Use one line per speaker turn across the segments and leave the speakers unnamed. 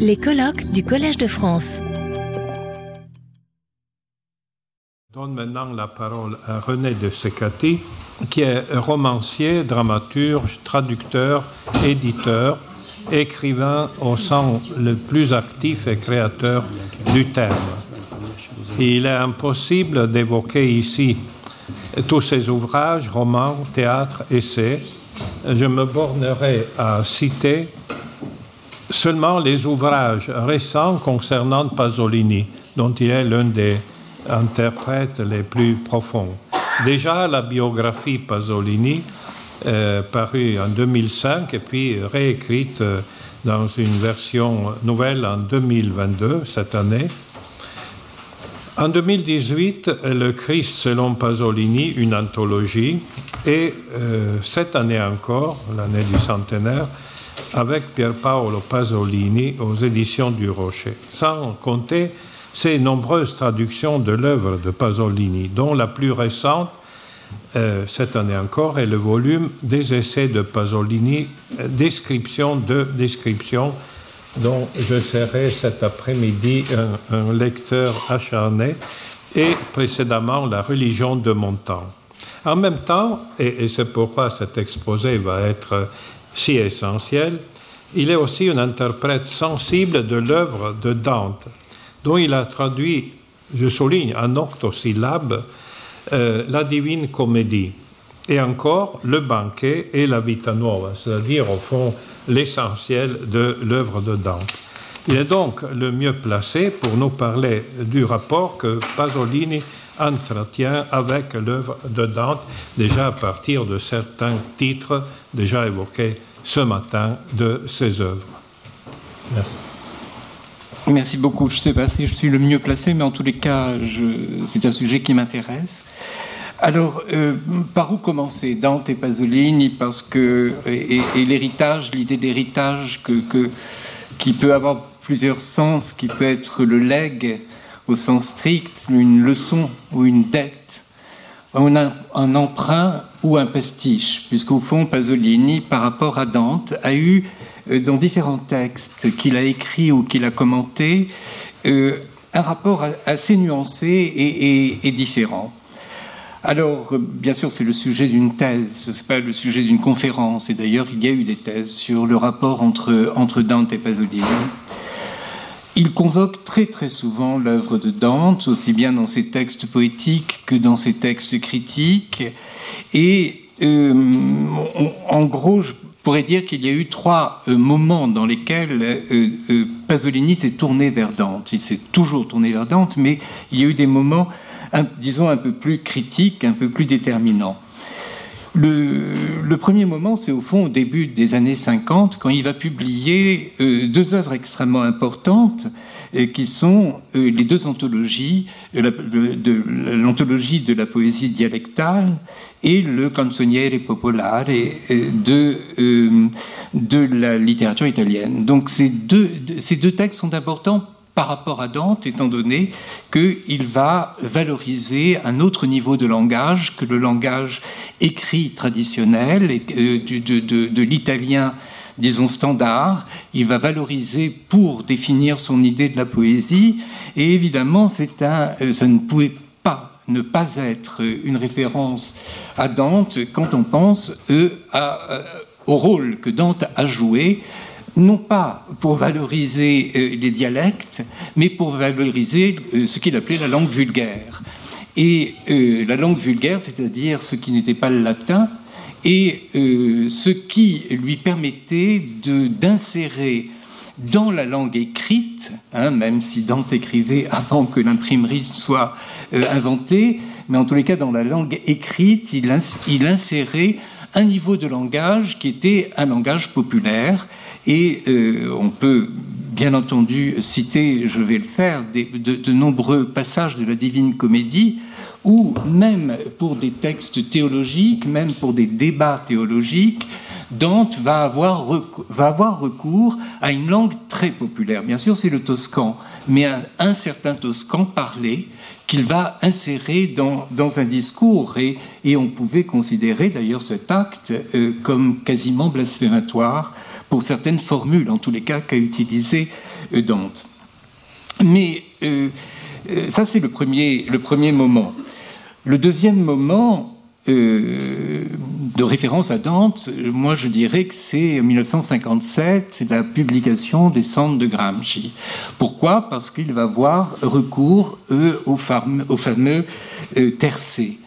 Les colloques du Collège de France.
Je donne maintenant la parole à René de Secati, qui est romancier, dramaturge, traducteur, éditeur, écrivain au sens le plus actif et créateur du terme. Il est impossible d'évoquer ici tous ses ouvrages, romans, théâtre, essais. Je me bornerai à citer seulement les ouvrages récents concernant Pasolini, dont il est l'un des interprètes les plus profonds. Déjà, la biographie Pasolini, euh, parue en 2005 et puis réécrite euh, dans une version nouvelle en 2022, cette année. En 2018, Le Christ selon Pasolini, une anthologie, et euh, cette année encore, l'année du centenaire, avec Pier Paolo Pasolini aux éditions du Rocher, sans compter ces nombreuses traductions de l'œuvre de Pasolini, dont la plus récente, euh, cette année encore, est le volume des essais de Pasolini, euh, description de description, dont je serai cet après-midi un, lecteur acharné, et précédemment La religion de mon temps. En même temps, et c'est pourquoi cet exposé va être si essentiel, il est aussi un interprète sensible de l'œuvre de Dante, dont il a traduit, je souligne, en octosyllabes, euh, la Divine Comédie, et encore le banquet et la Vita Nuova, c'est-à-dire au fond l'essentiel de l'œuvre de Dante. Il est donc le mieux placé pour nous parler du rapport que Pasolini entretient avec l'œuvre de Dante, déjà à partir de certains titres déjà évoqués ce matin de ses œuvres.
Merci. Merci beaucoup. Je ne sais pas si je suis le mieux placé, mais en tous les cas, c'est un sujet qui m'intéresse. Alors, euh, par où commencer? Dante et Pasolini, parce que et, l'héritage, l'idée d'héritage que, qui peut avoir plusieurs sens, qui peut être le legs au sens strict, une leçon ou une dette, un, un emprunt ou un pastiche, puisqu'au fond, Pasolini, par rapport à Dante, a eu, euh, dans différents textes qu'il a écrits ou qu'il a commentés, euh, un rapport assez nuancé et, différent. Alors, bien sûr, c'est le sujet d'une thèse, ce n'est pas le sujet d'une conférence, et d'ailleurs, il y a eu des thèses sur le rapport entre, entre Dante et Pasolini. Il convoque très très souvent l'œuvre de Dante, aussi bien dans ses textes poétiques que dans ses textes critiques. Et euh, en gros, je pourrais dire qu'il y a eu trois euh, moments dans lesquels euh, Pasolini s'est tourné vers Dante. Il s'est toujours tourné vers Dante, mais il y a eu des moments, disons, un peu plus critiques, un peu plus déterminants. Le, premier moment, c'est au fond au début des années 50, quand il va publier deux œuvres extrêmement importantes qui sont les deux anthologies, l'anthologie de la poésie dialectale et le canzoniere popolare de, euh, de la littérature italienne. Donc ces deux, ces deux textes sont importants par rapport à Dante, étant donné qu'il va valoriser un autre niveau de langage que le langage écrit traditionnel euh, de, de, de l'italien disons, standard. Il va valoriser pour définir son idée de la poésie. Et évidemment, c'est un, euh, ça ne pouvait pas ne pas être une référence à Dante quand on pense euh, euh, au rôle que Dante a joué non pas pour valoriser les dialectes, mais pour valoriser ce qu'il appelait la langue vulgaire. Et la langue vulgaire, c'est-à-dire ce qui n'était pas le latin, et euh, ce qui lui permettait d'insérer dans la langue écrite, hein, même si Dante écrivait avant que l'imprimerie soit euh, inventée, mais en tous les cas dans la langue écrite, il, insérait un niveau de langage qui était un langage populaire, et euh, on peut bien entendu citer, je vais le faire, de, de nombreux passages de la Divine Comédie ou même pour des textes théologiques, même pour des débats théologiques, Dante va avoir, va avoir recours à une langue très populaire. Bien sûr, c'est le toscan, mais un, certain toscan parlé qu'il va insérer dans, dans un discours. Et, et, on pouvait considérer d'ailleurs cet acte euh, comme quasiment blasphématoire pour certaines formules, en tous les cas, qu'a utilisé euh, Dante. Mais euh, ça, c'est le premier, le premier moment. Le deuxième moment, euh, de référence à Dante, moi je dirais que c'est 1957, la publication des Cendres de Gramsci. Pourquoi? Parce qu'il va avoir recours au, fameux, au fameux euh, tercé.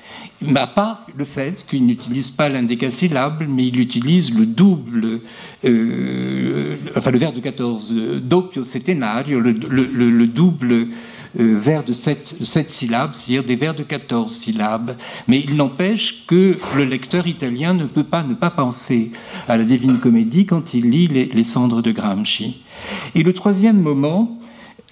À part le fait qu'il n'utilise pas l'indécasyllabe, mais il utilise le double, euh, enfin le vers de 14, doppio settenario, le, le double vers de 7, syllabes, c'est-à-dire des vers de 14 syllabes. Mais il n'empêche que le lecteur italien ne peut pas ne pas penser à la Divine Comédie quand il lit les, cendres de Gramsci. Et le troisième moment,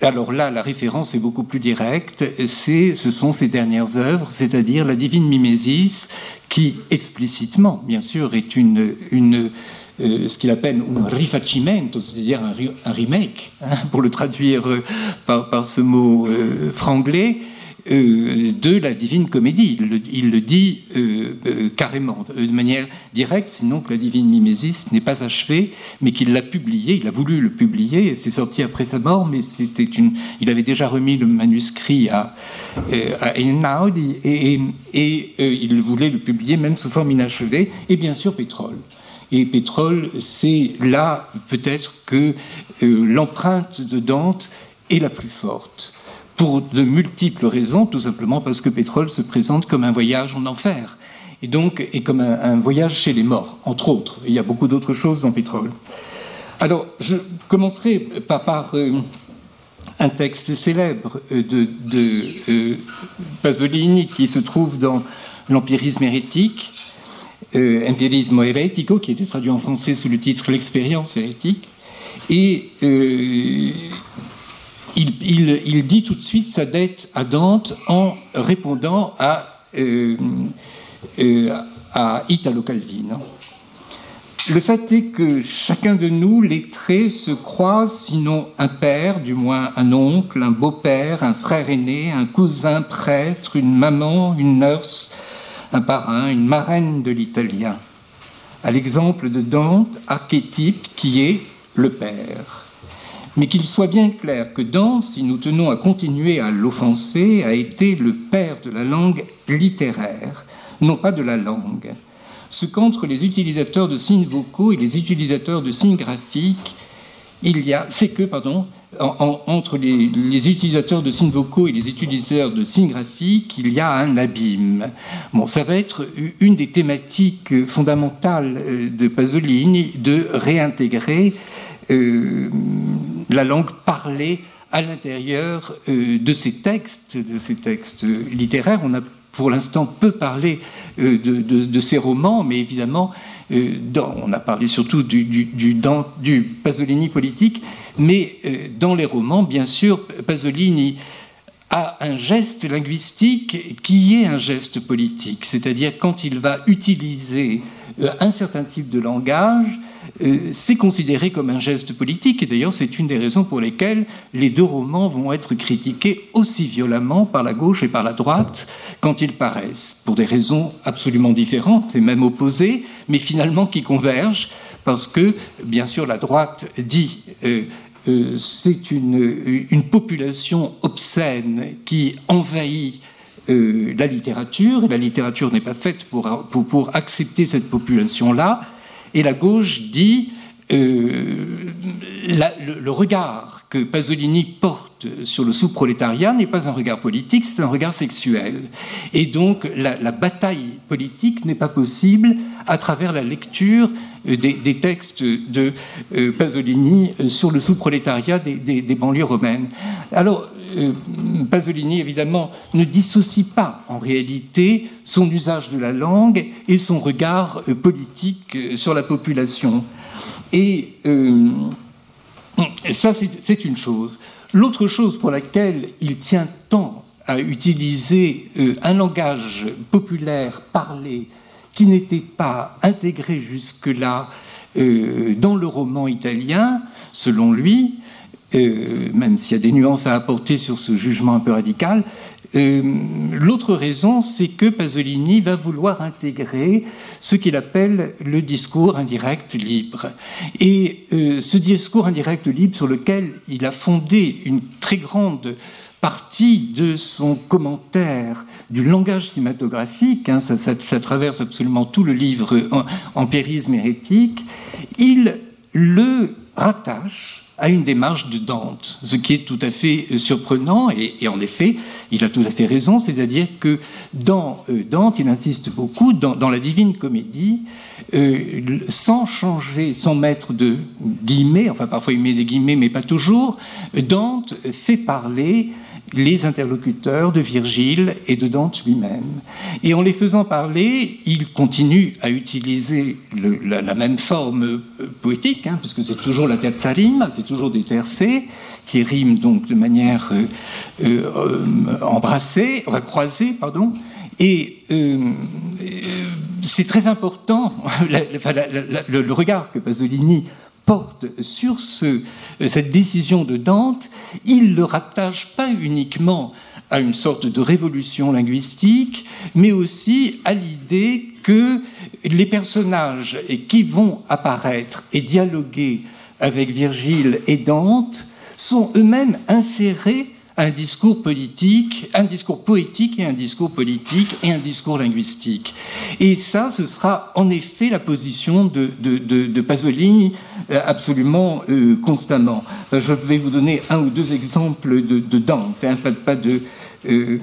alors là, la référence est beaucoup plus directe, ce sont ses dernières œuvres, c'est-à-dire la Divine Mimesis, qui explicitement, bien sûr, est une, une euh, ce qu'il appelle un rifacimento, c'est-à-dire un, remake, hein, pour le traduire euh, par, ce mot euh, franglais, de la Divine Comédie. Il le, dit carrément, de manière directe, sinon que la Divine Mimesis n'est pas achevée, mais qu'il l'a publié, il a voulu le publier, c'est sorti après sa mort, mais c'était une, il avait déjà remis le manuscrit à, à et, et il voulait le publier même sous forme inachevée, et bien sûr Pétrole. Et pétrole, c'est là peut-être que euh, l'empreinte de Dante est la plus forte. Pour de multiples raisons, tout simplement parce que pétrole se présente comme un voyage en enfer. Et donc, comme un, voyage chez les morts, entre autres. il y a beaucoup d'autres choses dans pétrole. Alors, je commencerai par, euh, un texte célèbre de, de Pasolini qui se trouve dans l'empirisme hérétique, euh, Empirismo Heretico, qui a été traduit en français sous le titre L'expérience hérétique. Et euh, il, dit tout de suite sa dette à Dante en répondant à, euh, à Italo Calvino. Le fait est que chacun de nous, les se croisent, sinon un père, du moins un oncle, un beau-père, un frère aîné, un cousin prêtre, une maman, une nurse, un parrain, une marraine de l'italien, à l'exemple de Dante, archétype qui est le père. Mais qu'il soit bien clair que Dante, si nous tenons à continuer à l'offenser, a été le père de la langue littéraire, non pas de la langue. Ce qu'entre les utilisateurs de signes vocaux et les utilisateurs de signes graphiques, il y a, c'est que, pardon, entre les, utilisateurs de signes vocaux et les utilisateurs de signes graphiques, il y a un abîme. Bon, ça va être une des thématiques fondamentales euh, de Pasolini de réintégrer euh, la langue parlée à l'intérieur euh, de ces textes, de ces textes littéraires. On a pour l'instant peu parlé de, de, ces romans, mais évidemment, on a parlé surtout du Pasolini politique, mais euh, dans les romans, bien sûr, Pasolini a un geste linguistique qui est un geste politique, c'est-à-dire quand il va utiliser euh, un certain type de langage, euh, c'est considéré comme un geste politique, et d'ailleurs c'est une des raisons pour lesquelles les deux romans vont être critiqués aussi violemment par la gauche et par la droite quand ils paraissent, pour des raisons absolument différentes et même opposées, mais finalement qui convergent, parce que, bien sûr, la droite dit euh, c'est une, population obscène qui envahit euh, la littérature, et la littérature n'est pas faite pour, pour, accepter cette population-là, et la gauche dit euh, le, regard que Pasolini porte sur le sous-prolétariat n'est pas un regard politique, c'est un regard sexuel. Et donc la bataille politique n'est pas possible à travers la lecture des, textes de euh, Pasolini euh, sur le sous-prolétariat des, banlieues romaines. Alors, Pasolini, évidemment, ne dissocie pas en réalité son usage de la langue et son regard politique sur la population. Et ça, c'est une chose. L'autre chose pour laquelle il tient tant à utiliser un langage populaire parlé qui n'était pas intégré jusque-là euh, dans le roman italien, selon lui, euh, même s'il y a des nuances à apporter sur ce jugement un peu radical. Euh, l'autre raison, c'est que Pasolini va vouloir intégrer ce qu'il appelle le discours indirect libre. Et ce discours indirect libre sur lequel il a fondé une très grande partie de son commentaire du langage cinématographique, hein, ça, traverse absolument tout le livre Empérisme hérétique, il le rattache à une démarche de Dante, ce qui est tout à fait euh, surprenant, et, en effet, il a tout à fait raison, c'est-à-dire que dans euh, Dante, il insiste beaucoup, dans, la Divine Comédie, euh, sans changer, sans mettre de guillemets, enfin parfois il met des guillemets, mais pas toujours, Dante fait parler les interlocuteurs de Virgile et de Dante lui-même. Et en les faisant parler, il continue à utiliser la, même forme euh, poétique, hein, puisque c'est toujours la terza rime, c'est toujours des tercets, qui riment donc de manière euh, euh, embrassée, croisée, pardon. Et c'est très important, le, regard que Pasolini porte sur ce, cette décision de Dante, il le rattache pas uniquement à une sorte de révolution linguistique, mais aussi à l'idée que les personnages qui vont apparaître et dialoguer avec Virgile et Dante sont eux-mêmes insérés un discours politique, un discours poétique et un discours politique et un discours linguistique. Et ça, ce sera en effet la position de, de, Pasolini euh, absolument euh, constamment. je vais vous donner un ou deux exemples de, Dante, hein, pas, de, euh,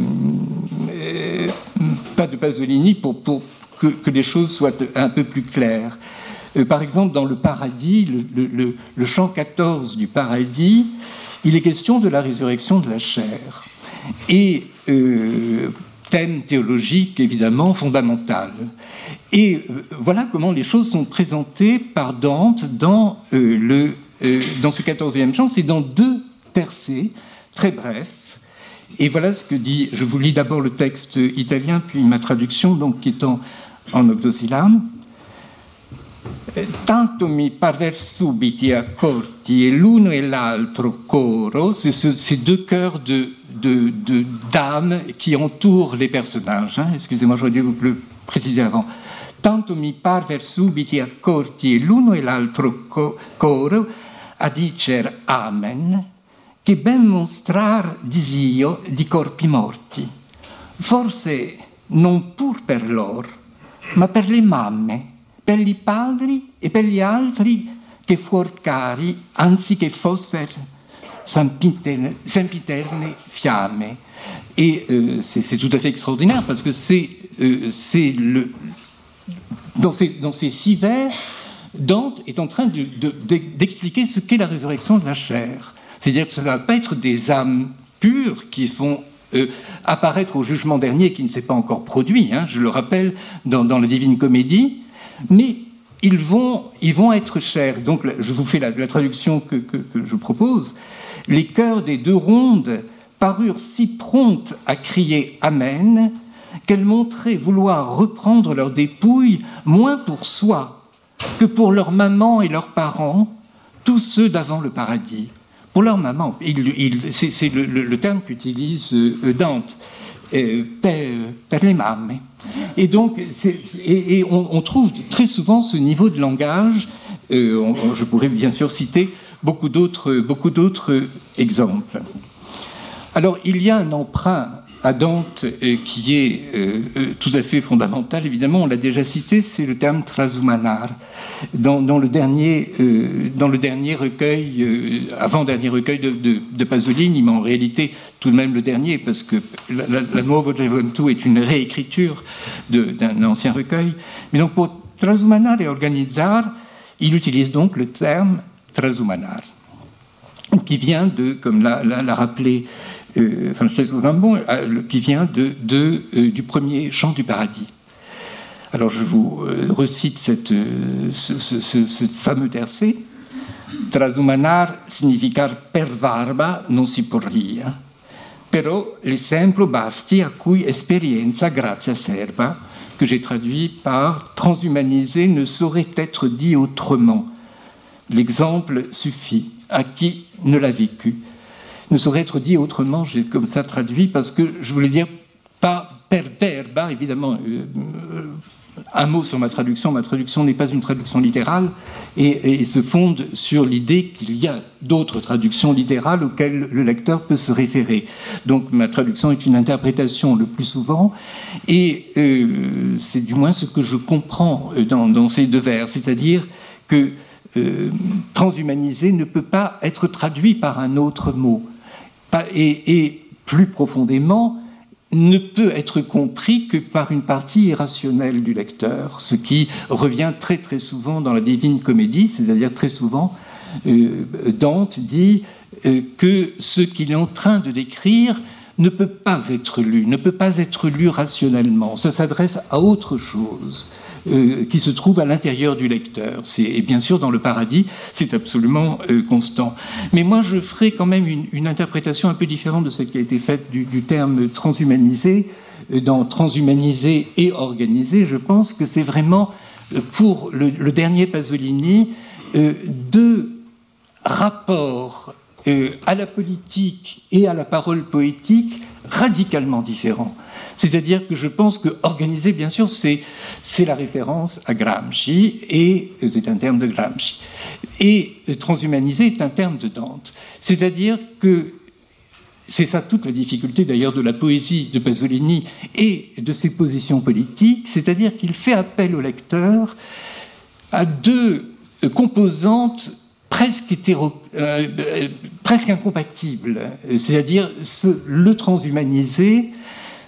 pas de Pasolini pour, pour que, les choses soient un peu plus claires. par exemple, dans le Paradis, le, le chant 14 du Paradis, il est question de la résurrection de la chair. Et euh, thème théologique évidemment fondamental. Et euh, voilà comment les choses sont présentées par Dante dans, euh, le, dans ce quatorzième chant. C'est dans deux tercets, très brefs. Et voilà ce que dit, je vous lis d'abord le texte italien, puis ma traduction, donc qui est en, en. Tanto mi parvers subiti accorti e l'uno e l'altro coro, ces deux chœurs de, de, de, dames qui entourent les personnages. Hein. Excusez-moi, j'aurais dû vous le préciser avant. Tanto mi parver subiti accorti e l'uno e l'altro coro a dicer Amen, che ben mostrar disio di corpi morti. Forse non pur per loro, ma per le mamme per padri e per gli altri che fuor cari, anziché fossero sempiterne fiamme. Et euh, c'est tout à fait extraordinaire parce que c'est euh, dans ces, six vers, Dante est en train d'expliquer de, ce qu'est la résurrection de la chair. C'est-à-dire que ça ne va pas être des âmes pures qui vont euh, apparaître au jugement dernier qui ne s'est pas encore produit. Hein. Je le rappelle dans, dans la Divine Comédie, mais ils vont, ils vont être chers. Donc, je vous fais la, traduction que, je propose. Les cœurs des deux rondes parurent si promptes à crier Amen qu'elles montraient vouloir reprendre leurs dépouilles moins pour soi que pour leur maman et leurs parents, tous ceux d'avant le paradis. Pour leur maman, c'est le, terme qu'utilise euh, Dante, euh. Et donc, et, on, trouve très souvent ce niveau de langage. Euh, je pourrais bien sûr citer beaucoup d'autres, beaucoup d'autres exemples. Alors, il y a un emprunt à Dante euh, qui est euh, tout à fait fondamental. Évidemment, on l'a déjà cité, c'est le terme trasumanar. Dans, le, dernier, dans le dernier recueil, avant-dernier recueil de, Pasolini, mais en réalité tout de même le dernier, parce que la, la, la Nuovo est une réécriture d'un ancien recueil. Mais donc pour trasumanar et organizar, il utilise donc le terme trasumanar, qui vient de, comme l'a rappelé euh, Francesco Zambon, euh, qui vient euh, du premier chant du paradis. Alors je vous recite cette, ce, fameux tercet. Trasumanar significar per varba non si porria, però l'esempio basti a cui esperienza grazia serva que j'ai traduit par transhumaniser ne saurait être dit autrement. L'exemple suffit à qui ne l'a vécu? Ne saurait être dit autrement, j'ai comme ça traduit, parce que je voulais dire pas per verba, évidemment, euh, un mot sur ma traduction. Ma traduction n'est pas une traduction littérale et, se fonde sur l'idée qu'il y a d'autres traductions littérales auxquelles le lecteur peut se référer. Donc ma traduction est une interprétation le plus souvent et euh, c'est du moins ce que je comprends dans, ces deux vers, c'est-à-dire que euh, transhumaniser ne peut pas être traduit par un autre mot. Et plus profondément, ne peut être compris que par une partie irrationnelle du lecteur, ce qui revient très très souvent dans la Divine Comédie, c'est-à-dire très souvent euh, Dante dit euh, que ce qu'il est en train de décrire ne peut pas être lu, ne peut pas être lu rationnellement. Ça s'adresse à autre chose. Euh, qui se trouve à l'intérieur du lecteur. Et bien sûr, dans le paradis, c'est absolument euh, constant. Mais moi, je ferai quand même une, interprétation un peu différente de celle qui a été faite du, terme transhumanisé. Euh, dans transhumanisé et organisé, je pense que c'est vraiment, pour le, le dernier Pasolini, deux rapports à la politique et à la parole poétique radicalement différents. C'est-à-dire que je pense que organiser, bien sûr, c'est, la référence à Gramsci, et c'est un terme de Gramsci. Et transhumaniser est un terme de Dante. C'est-à-dire que c'est ça toute la difficulté d'ailleurs de la poésie de Pasolini et de ses positions politiques, c'est-à-dire qu'il fait appel au lecteur à deux composantes euh, euh, presque incompatibles, c'est-à-dire le transhumaniser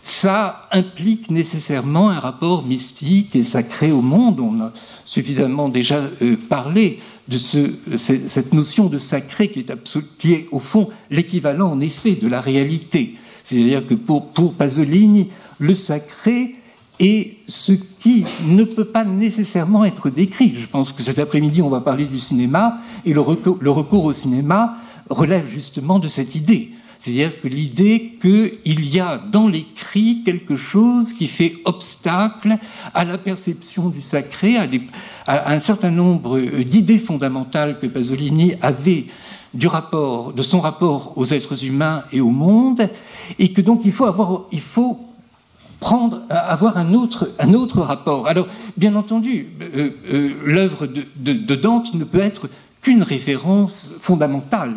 ça implique nécessairement un rapport mystique et sacré au monde. On a suffisamment déjà euh, parlé de cette notion de sacré qui est, qui est au fond l'équivalent en effet de la réalité. C'est-à-dire que pour, pour Pasolini, le sacré est ce qui ne peut pas nécessairement être décrit. Je pense que cet après-midi, on va parler du cinéma, et le le recours au cinéma relève justement de cette idée. C'est-à-dire que l'idée qu'il y a dans l'écrit quelque chose qui fait obstacle à la perception du sacré, à, un certain nombre d'idées fondamentales que Pasolini avait du rapport, de son rapport aux êtres humains et au monde, et que donc il faut avoir, il faut prendre, avoir un autre, un autre rapport. Alors, bien entendu, euh, euh, l'œuvre de Dante ne peut être qu'une référence fondamentale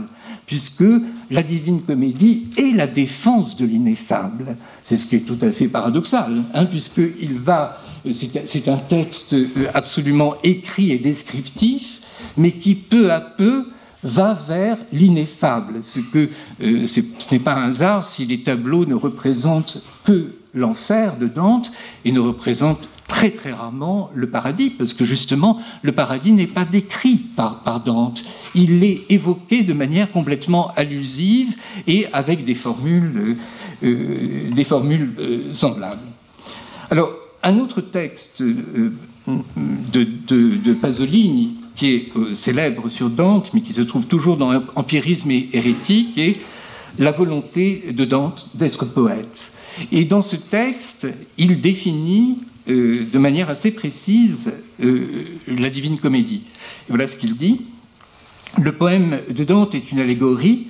puisque la divine comédie est la défense de l'ineffable. C'est ce qui est tout à fait paradoxal, hein, puisqu'il va, c'est un texte euh, absolument écrit et descriptif, mais qui peu à peu va vers l'ineffable, ce euh, ce n'est pas un hasard si les tableaux ne représentent que l'enfer de Dante et ne représentent très très rarement le paradis, parce que justement, le paradis n'est pas décrit par, Dante. Il est évoqué de manière complètement allusive et avec des formules, euh, euh, des formules euh, semblables. Alors, un autre texte de, de, Pasolini, qui est célèbre sur Dante, mais qui se trouve toujours dans l'empirisme hérétique, est la volonté de Dante d'être poète. Et dans ce texte, il définit euh, de manière assez précise euh, la Divine Comédie. voilà ce qu'il dit. Le poème de Dante est une allégorie,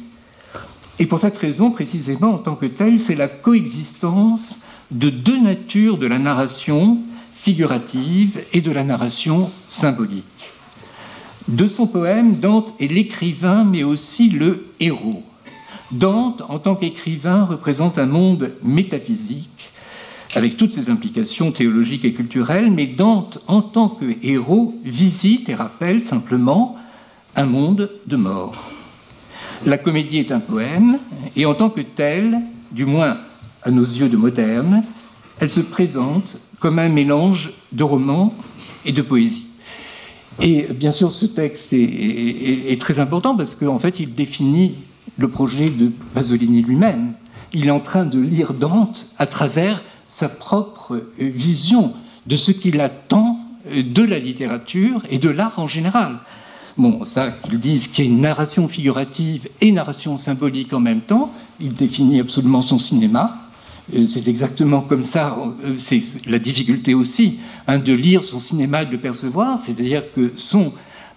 et pour cette raison, précisément, en tant que tel, c'est la coexistence de deux natures de la narration figurative et de la narration symbolique. De son poème, Dante est l'écrivain, mais aussi le héros. Dante, en tant qu'écrivain, représente un monde métaphysique avec toutes ses implications théologiques et culturelles, mais Dante, en tant que héros, visite et rappelle simplement un monde de mort. La comédie est un poème, et en tant que tel, du moins à nos yeux de moderne, elle se présente comme un mélange de roman et de poésie. Et bien sûr, ce texte est, très important parce qu'en fait, il définit le projet de Pasolini lui-même. Il est en train de lire Dante à travers sa propre euh, vision de ce qu'il attend euh, de la littérature et de l'art en général. Bon, ça, qu'ils disent qu'il y a une narration figurative et narration symbolique en même temps, il définit absolument son cinéma, c'est exactement comme ça, c'est la difficulté aussi hein, de lire son cinéma et de le percevoir, c'est-à-dire que son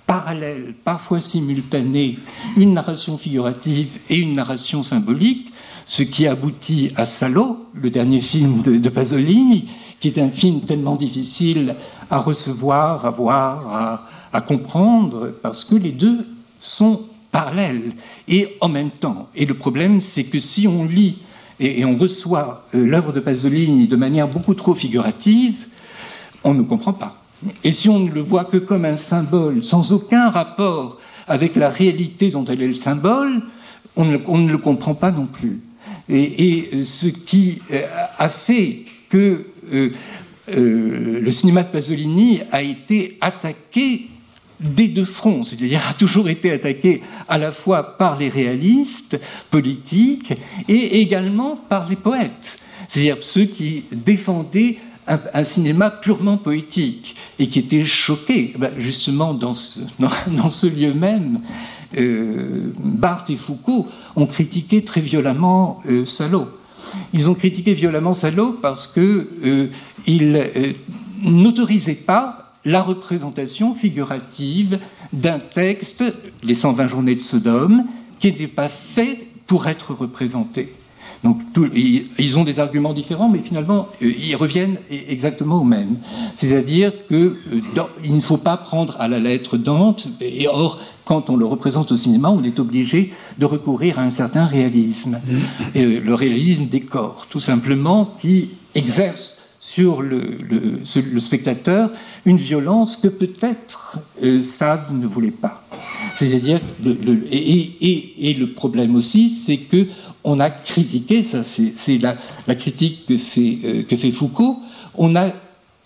parallèle, parfois simultané, une narration figurative et une narration symbolique, ce qui aboutit à Salo, le dernier film de, Pasolini, qui est un film tellement difficile à recevoir, à voir, à, comprendre, parce que les deux sont parallèles et en même temps. Et le problème, c'est que si on lit et, on reçoit euh, l'œuvre de Pasolini de manière beaucoup trop figurative, on ne comprend pas. Et si on ne le voit que comme un symbole, sans aucun rapport avec la réalité dont elle est le symbole, on ne, le comprend pas non plus. Et, euh, ce qui euh, a fait que euh, le cinéma de Pasolini a été attaqué des deux fronts, c'est-à-dire a toujours été attaqué à la fois par les réalistes politiques et également par les poètes, c'est-à-dire ceux qui défendaient un, cinéma purement poétique et qui était choqué, ben, justement dans, ce, lieu même. Euh, Barthes et Foucault ont critiqué très violemment euh, Salo. Ils ont critiqué violemment Salo parce qu'ils euh, n'autorisaient pas la représentation figurative d'un texte, les 120 journées de Sodome, qui n'était pas fait pour être représenté. Donc ils ont des arguments différents, mais finalement euh, ils reviennent e-, exactement au même. C'est-à-dire qu'il euh, ne faut pas prendre à la lettre Dante, et or quand on le représente au cinéma, on est obligé de recourir à un certain réalisme, mm. euh, le réalisme des corps, tout simplement, qui exerce sur le, spectateur une violence que peut-être Sade ne voulait pas. C'est-à-dire, et, le problème aussi, c'est que on a critiqué, ça c'est la, critique que fait, euh, que fait Foucault, on a,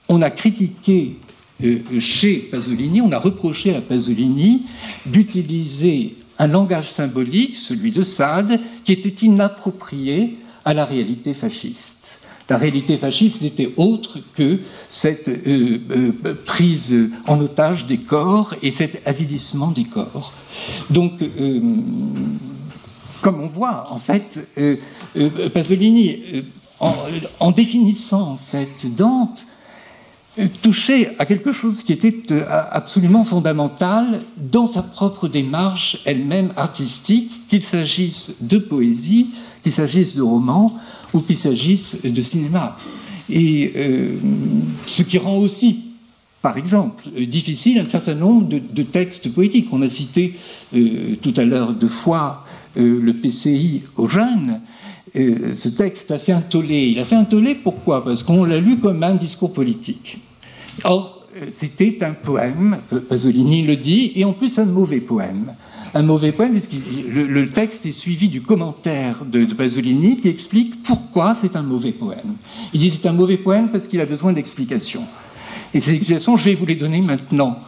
on a critiqué euh, chez Pasolini, on a reproché à Pasolini d'utiliser un langage symbolique, celui de Sade, qui était inapproprié à la réalité fasciste. La réalité fasciste n'était autre que cette euh, prise en otage des corps et cet avilissement des corps. Donc, comme on voit, en fait, euh, euh, Pasolini, euh, en, définissant Dante, touchait à quelque chose qui était absolument fondamental dans sa propre démarche elle-même artistique, qu'il s'agisse de poésie, qu'il s'agisse de roman ou qu'il s'agisse de cinéma. Et ce qui rend aussi par exemple, difficile un certain nombre de, textes poétiques. On a cité tout à l'heure deux fois euh, le PCI aux jeunes, euh, ce texte a fait un tollé. Il a fait un tollé pourquoi? Parce qu'on l'a lu comme un discours politique. Or, euh, c'était un poème, Pasolini le dit, et en plus un mauvais poème. Un mauvais poème, puisque le, texte est suivi du commentaire de, Pasolini qui explique pourquoi c'est un mauvais poème. Il dit c'est un mauvais poème parce qu'il a besoin d'explications. Et ces explications, je vais vous les donner maintenant.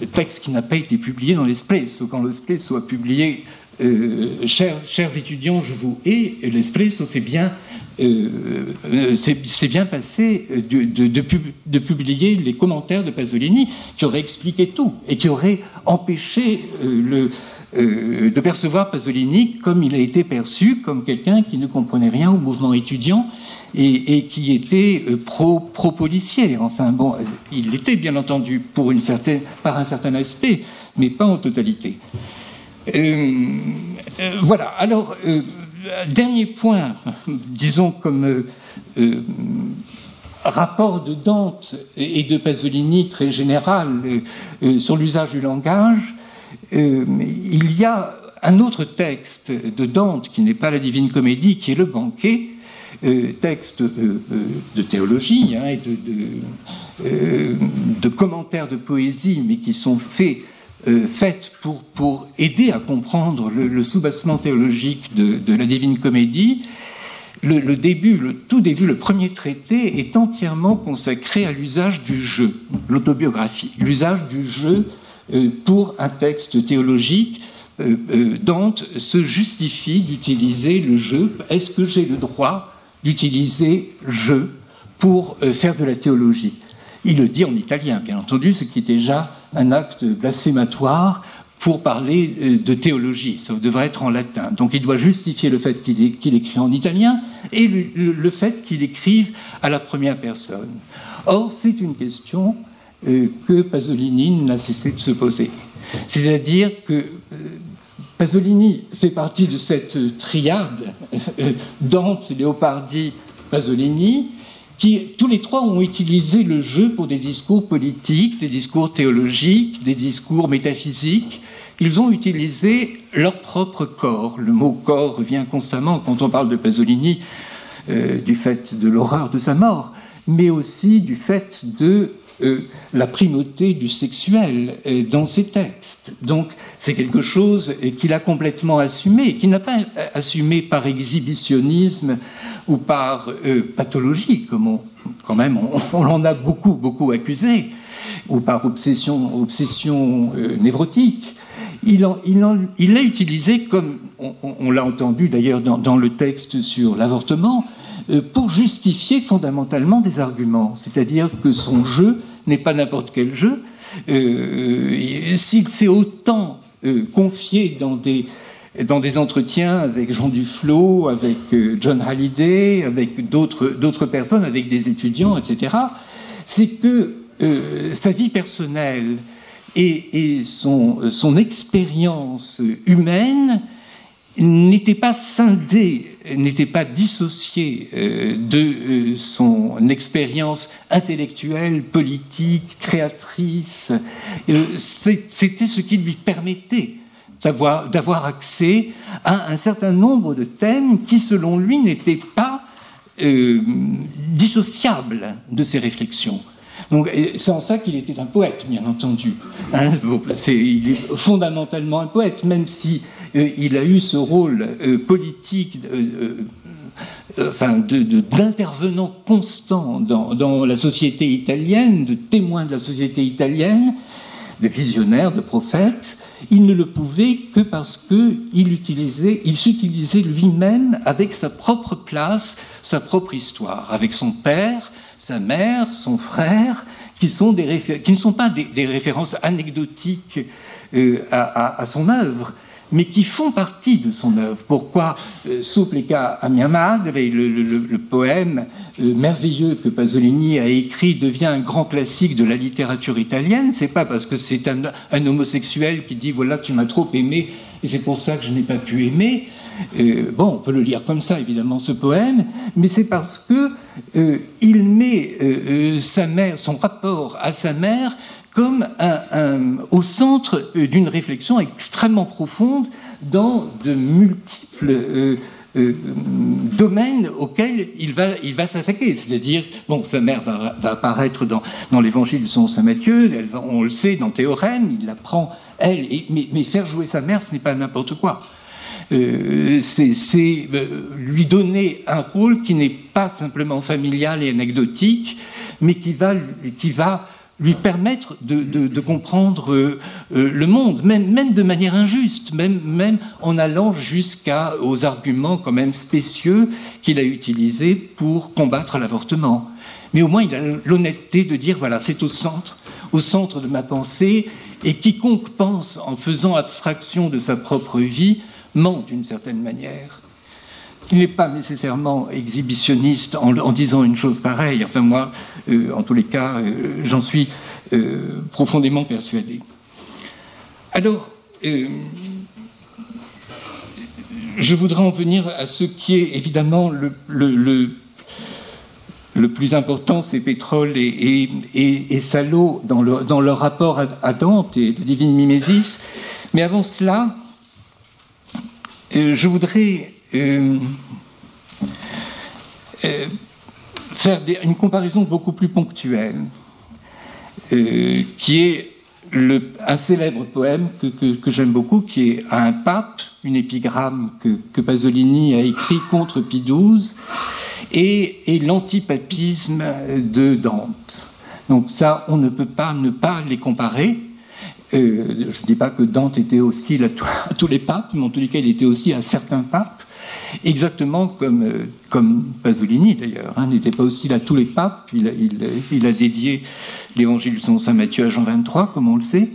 Le texte qui n'a pas été publié dans l'Espresso. Quand l'Espresso soit publié euh, chers, étudiants, je vous hais, l'Espresso s'est bien, euh, bien passé de, de, publier les commentaires de Pasolini qui auraient expliqué tout et qui auraient empêché euh, le, de percevoir Pasolini comme il a été perçu, comme quelqu'un qui ne comprenait rien au mouvement étudiant et, qui était pro-policier. enfin bon, il l'était bien entendu pour une par un certain aspect, mais pas en totalité. Euh, euh, voilà, alors, euh, dernier point, disons comme rapport de Dante et de Pasolini très général sur l'usage du langage, il y a un autre texte de Dante qui n'est pas la Divine Comédie, qui est le banquet, texte de théologie hein, et de, commentaires de poésie, mais qui sont faits euh, pour, aider à comprendre le, soubassement théologique de, la Divine Comédie. Le, début, le tout début, le premier traité est entièrement consacré à l'usage du jeu, l'autobiographie, l'usage du jeu euh, pour un texte théologique. Euh, Dante se justifie d'utiliser le jeu. Est-ce que j'ai le droit d'utiliser jeu pour faire de la théologie? Il le dit en italien, bien entendu, ce qui est déjà un acte blasphématoire pour parler euh, de théologie. Ça devrait être en latin. Donc il doit justifier le fait qu'il écrit en italien et le, fait qu'il écrive à la première personne. Or, c'est une question euh, que Pasolini n'a cessé de se poser. C'est-à-dire que euh, Pasolini fait partie de cette triade Dante, Léopardi, Pasolini, qui tous les trois ont utilisé le jeu pour des discours politiques, des discours théologiques, des discours métaphysiques. Ils ont utilisé leur propre corps. Le mot corps revient constamment quand on parle de Pasolini, euh, du fait de l'horreur de sa mort, mais aussi du fait de euh, la primauté du sexuel euh, dans ses textes. Donc c'est quelque chose qu'il a complètement assumé, qu'il n'a pas assumé par exhibitionnisme ou par euh, pathologie, comme on, quand même on, l'en a beaucoup, beaucoup accusé, ou par obsession, obsession névrotique. Il, l'a utilisé comme, on, l'a entendu d'ailleurs dans, le texte sur l'avortement, pour justifier fondamentalement des arguments. C'est-à-dire que son jeu n'est pas n'importe quel jeu. Euh, s'il s'est autant euh, confié dans des, dans des entretiens avec Jean Duflo, avec euh, John Halliday, avec d'autres personnes, avec des étudiants, etc., c'est que sa vie personnelle et, et son, son expérience humaine n'était pas scindé, n'était pas dissocié euh, de euh, son expérience intellectuelle, politique, créatrice. Euh, c'était ce qui lui permettait d'avoir accès à un certain nombre de thèmes qui, selon lui, n'étaient pas dissociables de ses réflexions. C'est en ça qu'il était un poète, bien entendu. Hein. il est fondamentalement un poète, même si euh, il a eu ce rôle euh, politique. Euh, d'intervenant constant dans, dans, la société italienne, de témoin de la société italienne, de visionnaire, de prophète, il ne le pouvait que parce qu'il utilisait, il s'utilisait lui-même avec sa propre place, sa propre histoire, avec son père, sa mère, son frère, qui, ne sont pas des, références anecdotiques à, à, son œuvre, mais qui font partie de son œuvre. Pourquoi euh, Supplica a le, poème euh, merveilleux que Pasolini a écrit, devient un grand classique de la littérature italienne C'est pas parce que c'est un, homosexuel qui dit voilà, tu m'as trop aimé et c'est pour ça que je n'ai pas pu aimer. Euh, bon, on peut le lire comme ça, évidemment, ce poème, mais c'est parce que euh, il met sa mère, son rapport à sa mère, comme au centre euh, d'une réflexion extrêmement profonde dans de multiples euh, euh, domaines auxquels il va, s'attaquer. C'est-à-dire, bon, sa mère va, apparaître dans, dans l'évangile de Saint Matthieu, on le sait, dans Théorème, il la prend, elle, mais, faire jouer sa mère, ce n'est pas n'importe quoi. c'est lui donner un rôle qui n'est pas simplement familial et anecdotique, mais qui va lui permettre de, comprendre euh, euh, le monde, même, de manière injuste, même, même en allant jusqu'aux arguments quand même spécieux qu'il a utilisés pour combattre l'avortement. Mais au moins, il a l'honnêteté de dire, voilà, c'est au centre, au centre de ma pensée, et quiconque pense en faisant abstraction de sa propre vie ment d'une certaine manière. Il n'est pas nécessairement exhibitionniste en, disant une chose pareille. Enfin, moi, euh, en tous les cas, euh, j'en suis euh, profondément persuadé. Alors, je voudrais en venir à ce qui est évidemment le, plus important, c'est Pétrole et, et, Salo dans, dans, leur rapport à, Dante et le Divine Mimésis. Mais avant cela, je voudrais euh, euh, faire une comparaison beaucoup plus ponctuelle, euh, qui est un célèbre poème que, j'aime beaucoup, qui est un pape, une épigramme que, Pasolini a écrit contre Pie XII, et, et l'antipapisme de Dante. Donc ça, on ne peut pas ne pas les comparer. je ne dis pas que Dante était aussi à tous les papes, mais en tous les cas, il était aussi à certains papes. Exactement comme, euh, comme Pasolini d'ailleurs, hein, n'était pas aussi là tous les papes, il a, dédié l'évangile selon saint Matthieu à Jean 23, comme on le sait,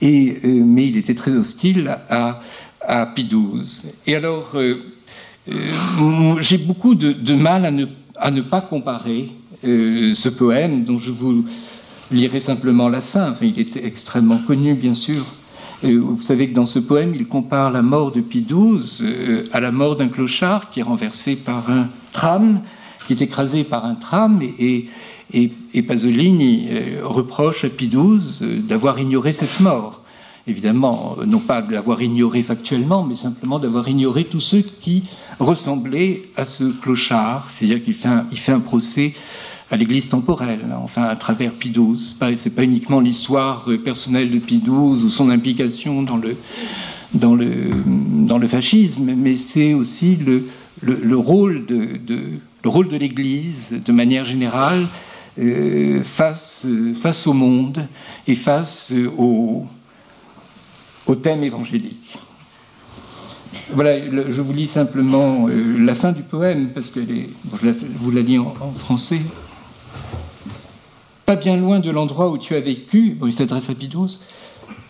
Et, mais il était très hostile à, à Pie XII. Et alors, j'ai beaucoup de, mal à ne, pas comparer ce poème, dont je vous lirai simplement la fin. Il est extrêmement connu, bien sûr. Vous savez que dans ce poème, il compare la mort de Pie XII à la mort d'un clochard qui est renversé par un tram, qui est écrasé par un tram, et, Pasolini euh, reproche à Pie XII euh, d'avoir ignoré cette mort. Évidemment, euh, non pas de l'avoir ignoré factuellement, mais simplement d'avoir ignoré tous ceux qui ressemblaient à ce clochard. C'est-à-dire qu'il fait, il fait un procès à l'Église temporelle, enfin à travers Pie XII. Ce n'est pas uniquement l'histoire personnelle de Pie ou son implication dans le, dans le, dans le fascisme, mais c'est aussi le, le, rôle de, de, le rôle de l'Église de manière générale euh, face, face au monde et face au, au thème évangélique. Voilà, je vous lis simplement euh, la fin du poème, parce que je vous la lis en, français. Pas bien loin de l'endroit où tu as vécu, il s'adresse à Pidous,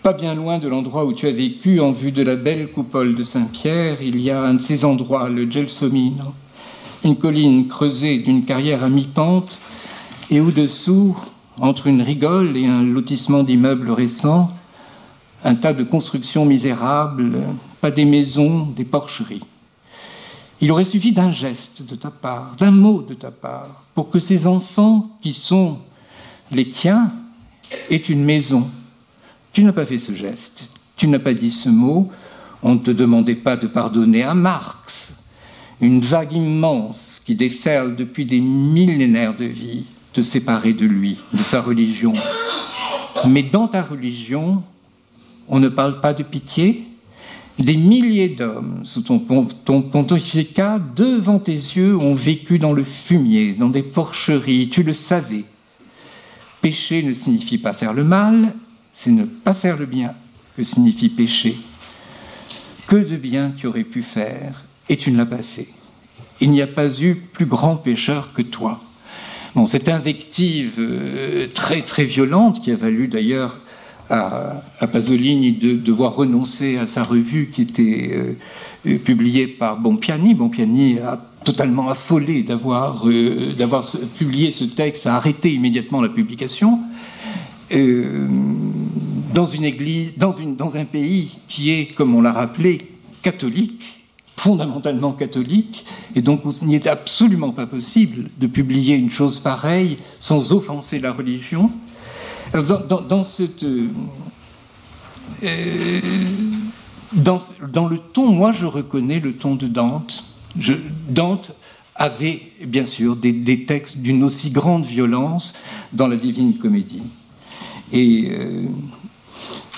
pas bien loin de l'endroit où tu as vécu, en vue de la belle coupole de Saint-Pierre, il y a un de ces endroits, le Gelsomino, une colline creusée d'une carrière à mi-pente et au-dessous, entre une rigole et un lotissement d'immeubles récents, un tas de constructions misérables, pas des maisons, des porcheries. Il aurait suffi d'un geste de ta part, d'un mot de ta part, pour que ces enfants qui sont les tiens aient une maison. Tu n'as pas fait ce geste, tu n'as pas dit ce mot, on ne te demandait pas de pardonner à Marx, une vague immense qui déferle depuis des millénaires de vie, te séparer de lui, de sa religion. Mais dans ta religion, on ne parle pas de pitié. Des milliers d'hommes sous ton, ton pontificat, devant tes yeux, ont vécu dans le fumier, dans des porcheries, tu le savais. Pécher ne signifie pas faire le mal, c'est ne pas faire le bien que signifie pécher. Que de bien tu aurais pu faire et tu ne l'as pas fait. Il n'y a pas eu plus grand pécheur que toi. Bon, cette invective euh, très très violente qui a valu d'ailleurs à, Pasolini de devoir renoncer à sa revue qui était euh, euh, publiée par Bompiani. Bompiani a totalement affolé d'avoir publié ce texte, a arrêté immédiatement la publication. dans une église, dans, un pays qui est, comme on l'a rappelé, catholique, fondamentalement catholique, et donc il n'est absolument pas possible de publier une chose pareille sans offenser la religion. Alors dans, euh, dans, le ton, moi je reconnais le ton de Dante. Dante avait bien sûr des, textes d'une aussi grande violence dans la Divine Comédie. Et euh,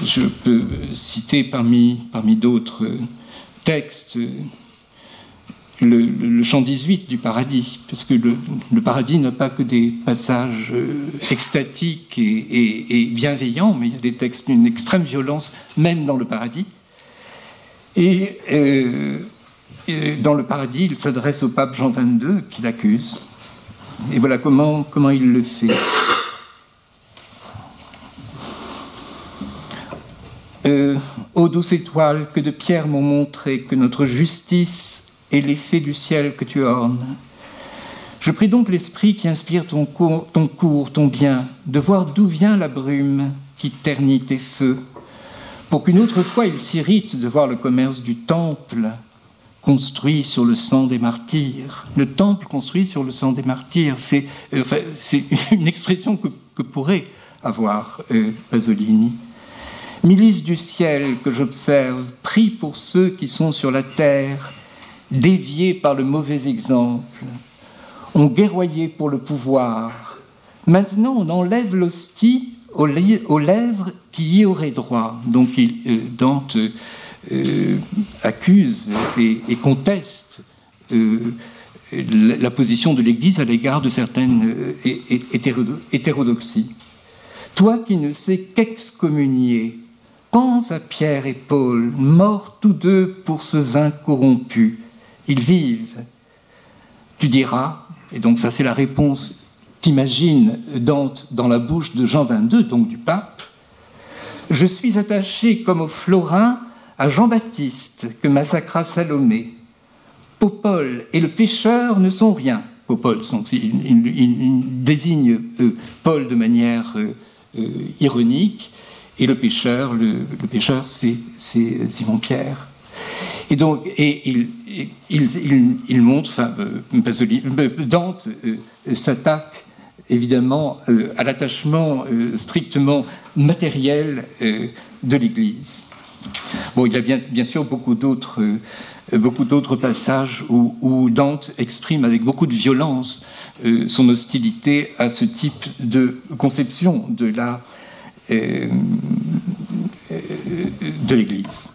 je peux citer parmi, parmi d'autres texte, le, chant 18 du paradis, parce que le, paradis n'a pas que des passages euh, extatiques et, bienveillants, mais il y a des textes d'une extrême violence, même dans le paradis. Et, euh, dans le paradis, il s'adresse au pape Jean XXII qui l'accuse. Et voilà comment, il le fait. Euh, ô douce étoile, que de pierres m'ont montré que notre justice est l'effet du ciel que tu ornes. Je prie donc l'esprit qui inspire ton, cours, ton bien, de voir d'où vient la brume qui ternit tes feux, pour qu'une autre fois il s'irrite de voir le commerce du temple construit sur le sang des martyrs. Le temple construit sur le sang des martyrs, c'est euh, une expression que, pourrait avoir euh, Pasolini. Milice du ciel que j'observe, prie pour ceux qui sont sur la terre, déviés par le mauvais exemple, ont guerroyé pour le pouvoir. Maintenant, on enlève l'hostie aux, lèvres qui y auraient droit. Donc, euh, Dante euh, accuse et, conteste euh, la position de l'Église à l'égard de certaines hétérodoxies. Toi qui ne sais qu'excommunier Pense à Pierre et Paul, morts tous deux pour ce vin corrompu. Ils vivent. Tu diras, et donc ça c'est la réponse qu'imagine Dante dans la bouche de Jean XXII, donc du pape, Je suis attaché comme au florin à Jean-Baptiste que massacra Salomé. Popol et le pêcheur ne sont rien. Popol, désigne euh, Paul de manière euh, euh, ironique, et le pêcheur, le, pêcheur, c'est Simon Pierre. Et donc, il, montre, Dante s'attaque évidemment à l'attachement strictement matériel de l'Église. Bon, il y a bien, sûr beaucoup d'autres euh, passages où, Dante exprime avec beaucoup de violence euh, son hostilité à ce type de conception de euh, l'Église.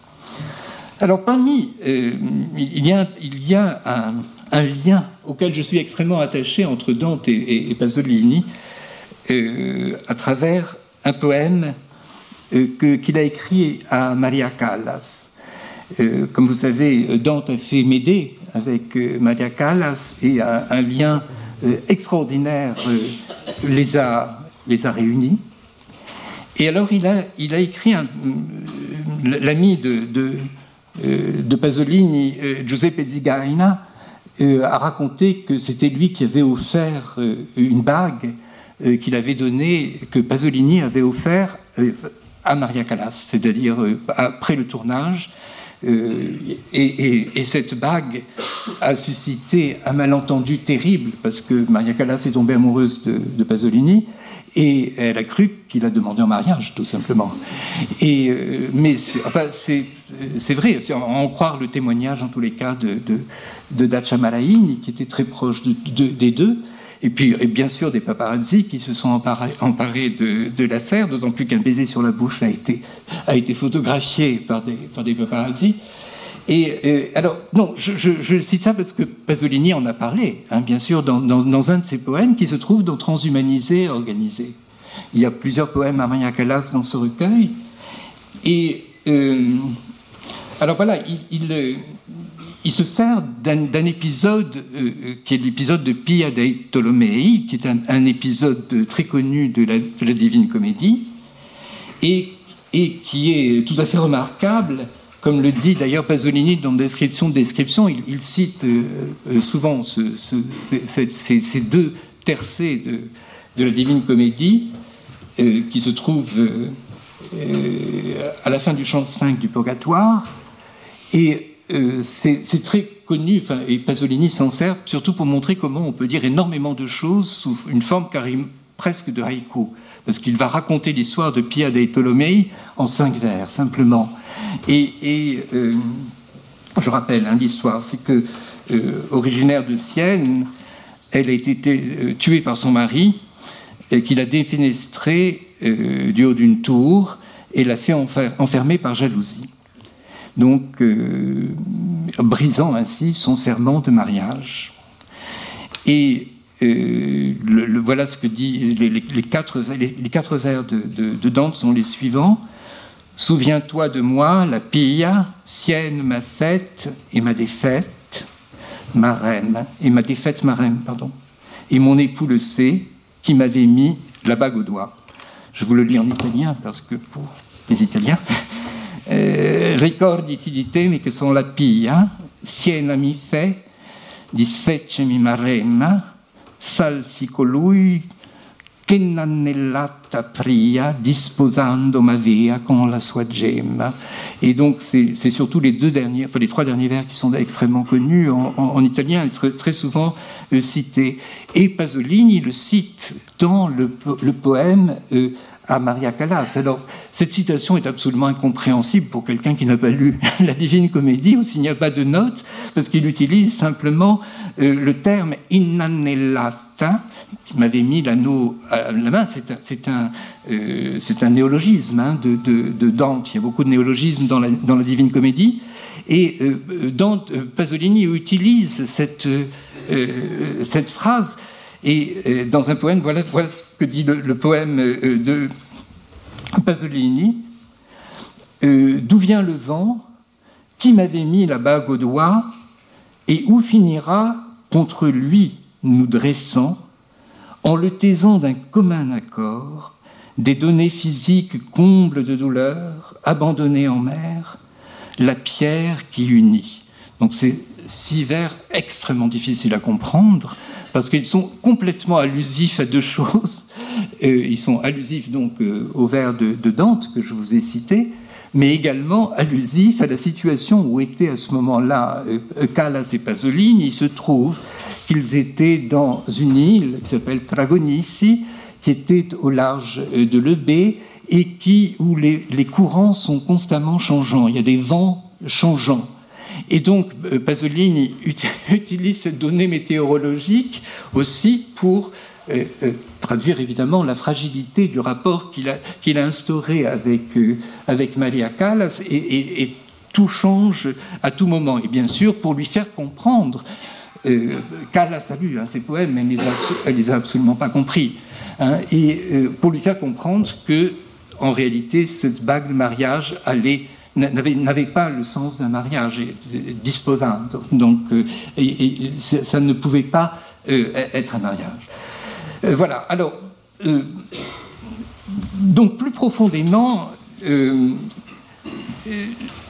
Alors parmi il y a un, lien auquel je suis extrêmement attaché entre Dante et, Pasolini à travers un poème qu'il a écrit à Maria Callas. Euh, comme vous savez, Dante a fait Médée avec euh, Maria Callas et un, lien euh, extraordinaire les, a, les a réunis. Et alors il a, il a écrit, l'ami de, de, Pasolini, Giuseppe Zigaina, a raconté que c'était lui qui avait offert une bague qu'il avait donnée, que Pasolini avait offert à Maria Callas, c'est-à-dire après le tournage, euh, et, cette bague a suscité un malentendu terrible parce que Maria Callas est tombée amoureuse de, Pasolini et elle a cru qu'il a demandé en mariage, tout simplement. Et, euh, mais enfin, c'est vrai, on en croire le témoignage en tous les cas de, de, de Malaini, qui était très proche des deux. Et puis, bien sûr, des paparazzi qui se sont emparés, de, l'affaire, d'autant plus qu'un baiser sur la bouche a été, a été photographié par des, par paparazzi. Et euh, alors, non, je, cite ça parce que Pasolini en a parlé, hein, bien sûr, dans, dans, un de ses poèmes qui se trouve dans Transhumanisé organisé. Il y a plusieurs poèmes à Maria Callas dans ce recueil. Et euh, alors voilà, il, il, il se sert d'un épisode euh, euh, qui est l'épisode de Pia dei Tolomei, qui est un, épisode très connu de la, Divine Comédie, et, qui est tout à fait remarquable, comme le dit d'ailleurs Pasolini dans Description de description, il, cite euh, souvent ces, deux tercets de, de, la Divine Comédie, qui se trouvent à la fin du chant 5 du Purgatoire, et euh, c'est très connu, et Pasolini s'en sert surtout pour montrer comment on peut dire énormément de choses sous une forme presque de haïku, parce qu'il va raconter l'histoire de Pia dei Tolomei en cinq vers, simplement. Et, euh, je rappelle hein, l'histoire, c'est que, euh, originaire de Sienne, elle a été tuée par son mari, et qu'il a défenestré du haut d'une tour et l'a fait enfermer par jalousie donc euh, brisant ainsi son serment de mariage. Et euh, voilà ce que dit les, quatre, vers de, Dante sont les suivants. Souviens-toi de moi, la pilla, sienne ma fête et ma défaite, ma reine, et ma défaite ma reine, pardon. Et mon époux le sait, qui m'avait mis la bague au doigt. Je vous le lis en italien parce que pour les Italiens, eh, ricordi di temi che sono la pia, siena mi fe, disfeccemi maremma, salsi colui che nannellata pria, disposando ma via con la sua gemma. Et donc, c'est surtout les deux derniers, enfin les trois derniers vers qui sont extrêmement connus en, italien, très, souvent euh, cités. Et Pasolini le cite dans le, le poème euh, à Maria Callas. Alors, cette citation est absolument incompréhensible pour quelqu'un qui n'a pas lu la Divine Comédie ou s'il n'y a pas de note, parce qu'il utilise simplement euh, le terme inanellata, qui m'avait mis l'anneau à la main. C'est un, euh, néologisme hein, de, Dante. Il y a beaucoup de néologismes dans la, Divine Comédie. Et euh, Dante, Pasolini utilise cette phrase et euh, dans un poème, voilà, ce que dit le, poème euh, de Pasolini. Euh, d'où vient le vent Qui m'avait mis la bague au doigt Et où finira contre lui nous dressant En le taisant d'un commun accord des données physiques combles de douleur, abandonnée en mer, la pierre qui unit. Donc c'est six vers extrêmement difficiles à comprendre parce qu'ils sont complètement allusifs à deux choses. Euh, ils sont allusifs donc euh, au vers de, Dante que je vous ai cité, mais également allusifs à la situation où étaient à ce moment-là euh, Callas et Pasolini. Il se trouve qu'ils étaient dans une île qui s'appelle Tragonissi, qui était au large de l'Ebé et qui, où les, les courants sont constamment changeants. Il y a des vents changeants. Et donc, euh, Pasolini utilise cette donnée météorologique aussi pour euh, euh, traduire évidemment la fragilité du rapport qu'il a, instauré avec, avec Maria Callas, et, tout change à tout moment. Et bien sûr, pour lui faire comprendre, Callas a lu hein, ses poèmes, mais elle ne les, a absolument pas compris. Hein, et pour lui faire comprendre que, en réalité, cette bague de mariage allait n'avait pas le sens d'un mariage disposant. Donc, euh, ça ne pouvait pas euh, être un mariage. Euh, voilà. Alors, donc plus profondément,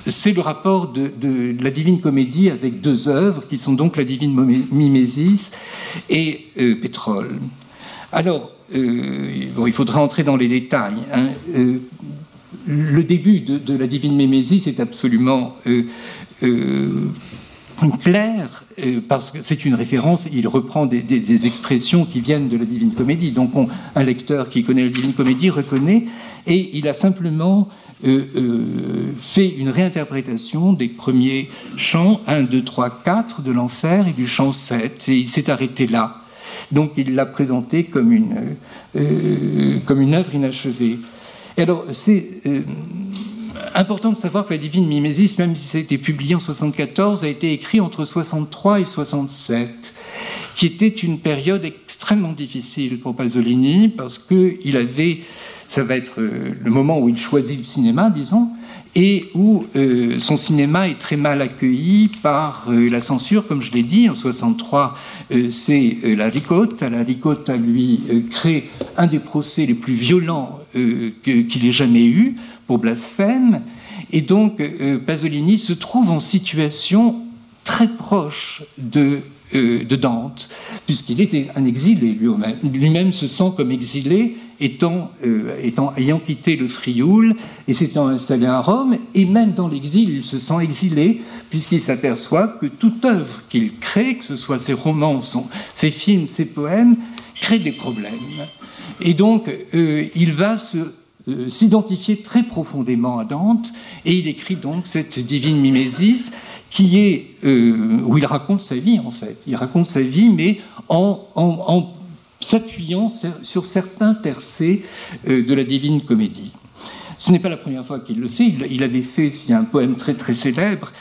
c'est le rapport de, la Divine Comédie avec deux œuvres qui sont donc la Divine Mimésis et Pétrole. Alors, bon, il faudra entrer dans les détails. Hein le début de, la Divine Mémésis est absolument euh, euh, clair, euh, parce que c'est une référence, il reprend des, expressions qui viennent de la Divine Comédie. Donc un lecteur qui connaît la Divine Comédie reconnaît, et il a simplement fait une réinterprétation des premiers chants 1, 2, 3, 4 de l'enfer et du chant 7, et il s'est arrêté là. Donc il l'a présenté comme une, comme une œuvre inachevée. Alors, c'est euh, important de savoir que la Divine Mimésis, même si ça a été publié en 74, a été écrit entre 63 et 67, qui était une période extrêmement difficile pour Pasolini, parce qu'il avait, ça va être euh, le moment où il choisit le cinéma, disons, et où euh, son cinéma est très mal accueilli par la censure, comme je l'ai dit, en 63, c'est la Ricotta. La Ricotta lui crée un des procès les plus violents euh, qu'il ait jamais eu pour blasphème. Et donc, euh, Pasolini se trouve en situation très proche de, euh, de Dante, puisqu'il était un exilé lui-même. Lui-même se sent comme exilé, étant, étant, ayant quitté le Frioul et s'étant installé à Rome. Et même dans l'exil, il se sent exilé, puisqu'il s'aperçoit que toute œuvre qu'il crée, que ce soit ses romans, ses films, ses poèmes, crée des problèmes. Et donc, euh, il va euh, s'identifier très profondément à Dante, et il écrit donc cette divine mimésis, qui est, euh, où il raconte sa vie en fait. Il raconte sa vie, mais en, s'appuyant sur certains tercets de la divine comédie. Ce n'est pas la première fois qu'il le fait. Il, avait fait, il y a un poème très très célèbre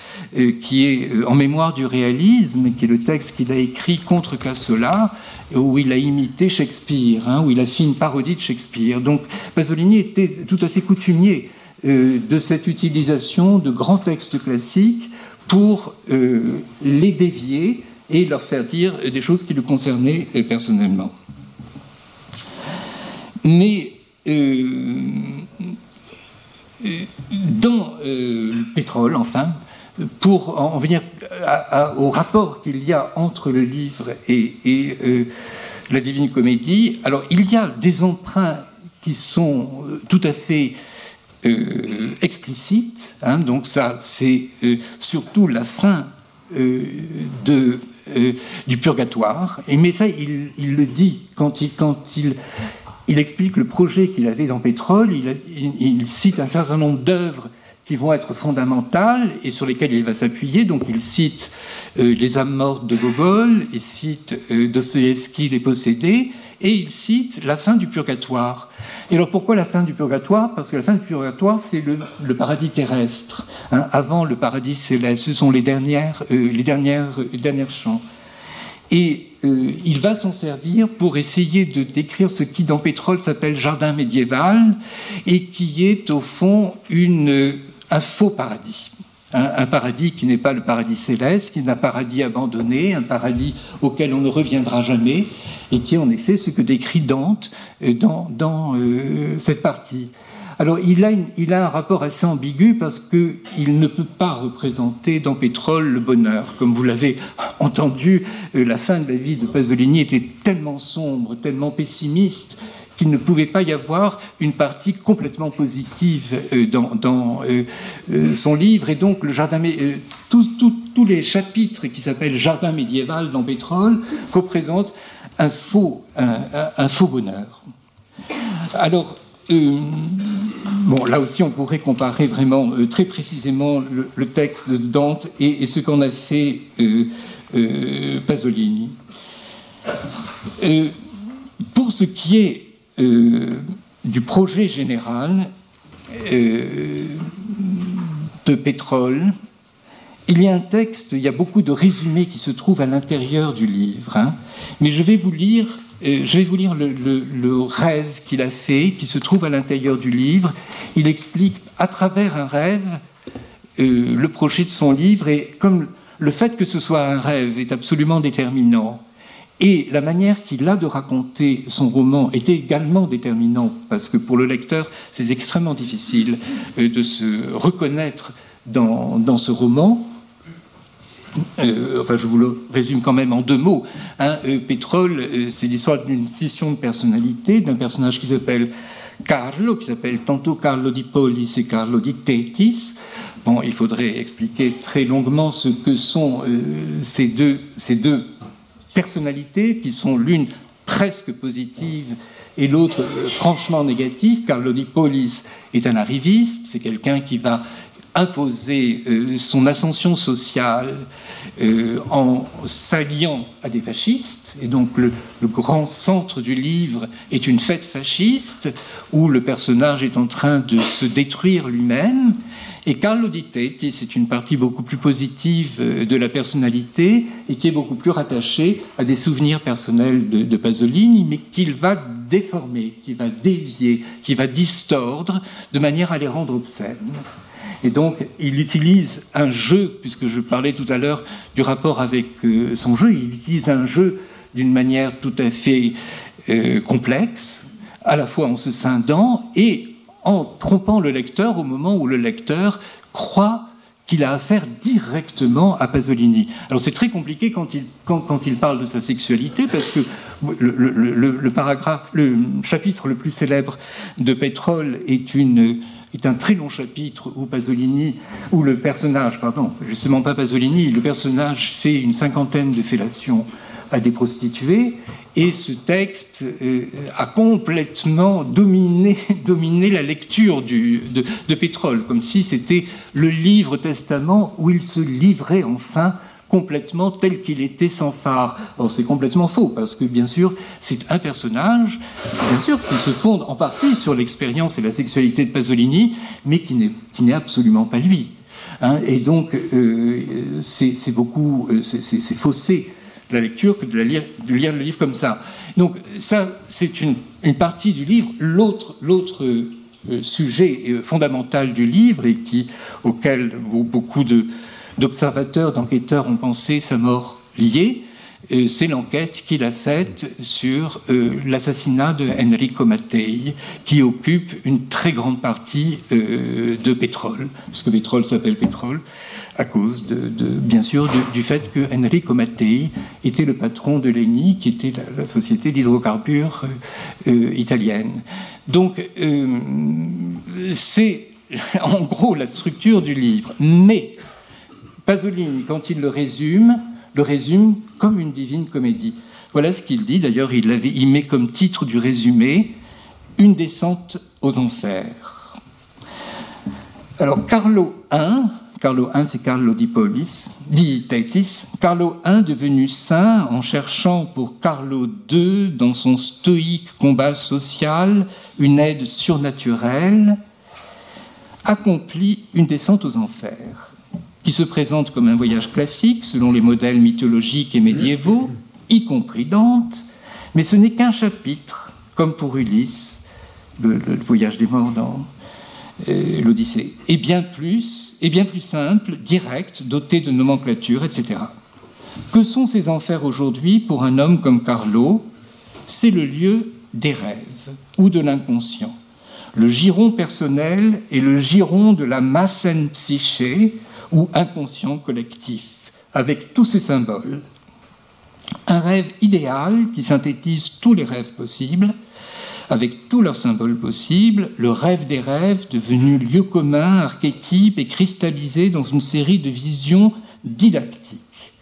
qui est En mémoire du réalisme, qui est le texte qu'il a écrit contre Cassola, où il a imité Shakespeare, hein, où il a fait une parodie de Shakespeare. Donc Pasolini était tout à fait coutumier euh, de cette utilisation de grands textes classiques pour euh, les dévier et leur faire dire des choses qui le concernaient euh, personnellement. Mais dans le pétrole, enfin, pour en venir au rapport qu'il y a entre le livre et, euh, la Divine Comédie, alors il y a des emprunts qui sont euh, tout à fait euh, explicites, hein, donc ça c'est surtout la fin du purgatoire, et, mais ça il, le dit quand il, quand il, il explique le projet qu'il avait dans Pétrole, il, cite un certain nombre d'œuvres qui vont être fondamentales et sur lesquelles il va s'appuyer. Donc il cite euh, les âmes mortes de Gogol, il cite euh, Dostoevsky, les possédés, et il cite la fin du purgatoire. Et alors pourquoi la fin du purgatoire? Parce que la fin du purgatoire, c'est le, paradis terrestre, hein, avant le paradis céleste. Ce sont les dernières, euh, les dernières, dernières chants. Et euh, il va s'en servir pour essayer de décrire ce qui dans Pétrole s'appelle jardin médiéval et qui est au fond une, un faux paradis. un, paradis qui n'est pas le paradis céleste, qui est un paradis abandonné, un paradis auquel on ne reviendra jamais, et qui est en effet ce que décrit Dante euh, dans, dans euh, cette partie. Alors il a, un rapport assez ambigu parce qu'il ne peut pas représenter dans Pétrole le bonheur. Comme vous l'avez entendu, euh, la fin de la vie de Pasolini était tellement sombre, tellement pessimiste qu'il ne pouvait pas y avoir une partie complètement positive euh, dans, euh, son livre. Et donc, le jardin, tous les chapitres qui s'appellent Jardin médiéval dans Pétrole représentent un faux, un, faux bonheur. Alors, bon, là aussi, on pourrait comparer vraiment très précisément le, texte de Dante et, ce qu'en a fait Pasolini. pour ce qui est euh, du projet général euh, de pétrole. Il y a un texte, il y a beaucoup de résumés qui se trouvent à l'intérieur du livre, hein. mais je vais vous lire, euh, je vais vous lire le, rêve qu'il a fait, qui se trouve à l'intérieur du livre. Il explique à travers un rêve le projet de son livre, et comme le fait que ce soit un rêve est absolument déterminant, et la manière qu'il a de raconter son roman était également déterminante, parce que pour le lecteur, c'est extrêmement difficile euh, de se reconnaître dans, ce roman. Euh, enfin, je vous le résume quand même en deux mots. Hein. Euh, Pétrole, c'est l'histoire d'une scission de personnalité, d'un personnage qui s'appelle Carlo, qui s'appelle tantôt Carlo di Polis et Carlo di Tetis. Bon, il faudrait expliquer très longuement ce que sont ces, deux, ces deux personnalités qui sont l'une presque positive et l'autre euh, franchement négative. Carlo Di Polis est un arriviste, c'est quelqu'un qui va imposer euh, son ascension sociale euh, en s'alliant à des fascistes. Et donc le, grand centre du livre est une fête fasciste où le personnage est en train de se détruire lui-même. Et Carlo Di Tetti, c'est une partie beaucoup plus positive euh, de la personnalité et qui est beaucoup plus rattachée à des souvenirs personnels de, Pasolini, mais qu'il va déformer, qui va dévier, qui va distordre de manière à les rendre obscènes. Et donc, il utilise un jeu, puisque je parlais tout à l'heure du rapport avec euh, son jeu, il utilise un jeu d'une manière tout à fait euh, complexe, à la fois en se scindant et en trompant le lecteur au moment où le lecteur croit qu'il a affaire directement à Pasolini. Alors c'est très compliqué quand il, quand, il, parle de sa sexualité, parce que le, paragraphe, le chapitre le plus célèbre de Pétrole est, une, est un très long chapitre où Pasolini, où le personnage, pardon, justement pas Pasolini, le personnage fait une cinquantaine de fellations à des prostituées, et ce texte euh, a complètement dominé, la lecture du, de, Pétrole, comme si c'était le livre testament où il se livrait enfin complètement tel qu'il était sans phare. C'est complètement faux, parce que bien sûr, c'est un personnage, bien sûr, qui se fonde en partie sur l'expérience et la sexualité de Pasolini, mais qui n'est absolument pas lui. Hein. et donc, euh, c'est beaucoup, euh, c'est faussé la lecture que de, lire, le livre comme ça. Donc ça, c'est une, partie du livre. L'autre, euh, sujet fondamental du livre et qui, auquel beaucoup d'observateurs, d'enquêteurs ont pensé sa mort liée, euh, c'est l'enquête qu'il a faite sur l'assassinat de Enrico Mattei, qui occupe une très grande partie de pétrole, parce que pétrole s'appelle pétrole à cause, de, bien sûr, du fait que Enrico Mattei était le patron de l'ENI, qui était la, société d'hydrocarbures euh, euh, italienne. Donc, euh, c'est en gros la structure du livre. Mais Pasolini, quand il le résume, le résume comme une divine comédie. Voilà ce qu'il dit. D'ailleurs, il, met comme titre du résumé Une descente aux enfers. Alors, Carlo I, Carlo I, c'est Carlo di Polis, di Taitis. Carlo I, devenu saint en cherchant pour Carlo II, dans son stoïque combat social, une aide surnaturelle, accomplit une descente aux enfers, qui se présente comme un voyage classique selon les modèles mythologiques et médiévaux, y compris Dante, mais ce n'est qu'un chapitre, comme pour Ulysse, le, voyage des morts dans euh, l'Odyssée, est bien plus, est bien plus simple, direct, doté de nomenclature, etc. Que sont ces enfers aujourd'hui pour un homme comme Carlo? C'est le lieu des rêves ou de l'inconscient. Le giron personnel est le giron de la massen psyché ou inconscient collectif, avec tous ses symboles. Un rêve idéal qui synthétise tous les rêves possibles, avec tous leurs symboles possibles, le rêve des rêves devenu lieu commun, archétype et cristallisé dans une série de visions didactiques.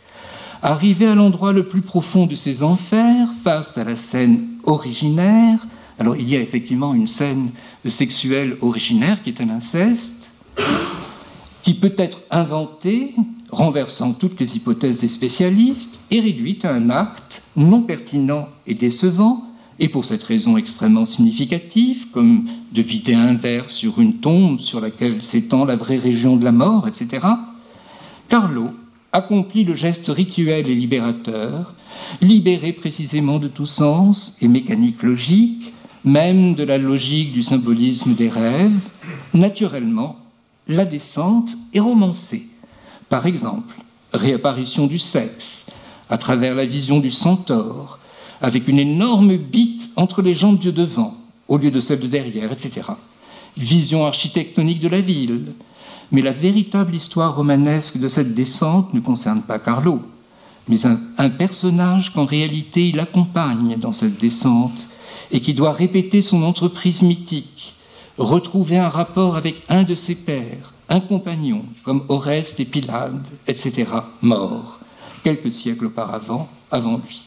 Arrivé à l'endroit le plus profond de ces enfers, face à la scène originaire, alors il y a effectivement une scène sexuelle originaire qui est un inceste, qui peut être inventée, renversant toutes les hypothèses des spécialistes, et réduite à un acte non pertinent et décevant, et pour cette raison extrêmement significative, comme de vider un verre sur une tombe sur laquelle s'étend la vraie région de la mort, etc., Carlo accomplit le geste rituel et libérateur, libéré précisément de tout sens et mécanique logique, même de la logique du symbolisme des rêves, naturellement, la descente est romancée. Par exemple, réapparition du sexe, à travers la vision du centaure, avec une énorme bite entre les jambes de devant, au lieu de celle de derrière, etc. Vision architectonique de la ville, mais la véritable histoire romanesque de cette descente ne concerne pas Carlo, mais un, personnage qu'en réalité il accompagne dans cette descente et qui doit répéter son entreprise mythique, retrouver un rapport avec un de ses pères, un compagnon, comme Oreste et Pilade, etc., mort quelques siècles auparavant, avant lui.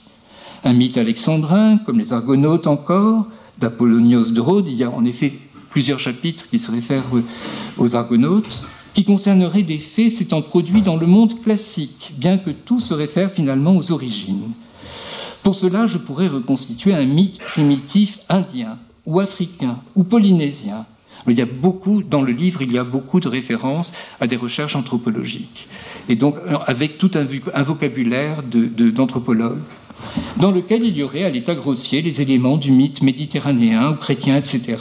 Un mythe alexandrin, comme les Argonautes encore, d'Apollonios de Rhodes, il y a en effet plusieurs chapitres qui se réfèrent aux Argonautes, qui concerneraient des faits s'étant produits dans le monde classique, bien que tout se réfère finalement aux origines. Pour cela, je pourrais reconstituer un mythe primitif indien, ou africain, ou polynésien. Il y a beaucoup, dans le livre, il y a beaucoup de références à des recherches anthropologiques, et donc avec tout un, vocabulaire d'anthropologues, dans lequel il y aurait à l'état grossier les éléments du mythe méditerranéen ou chrétien, etc.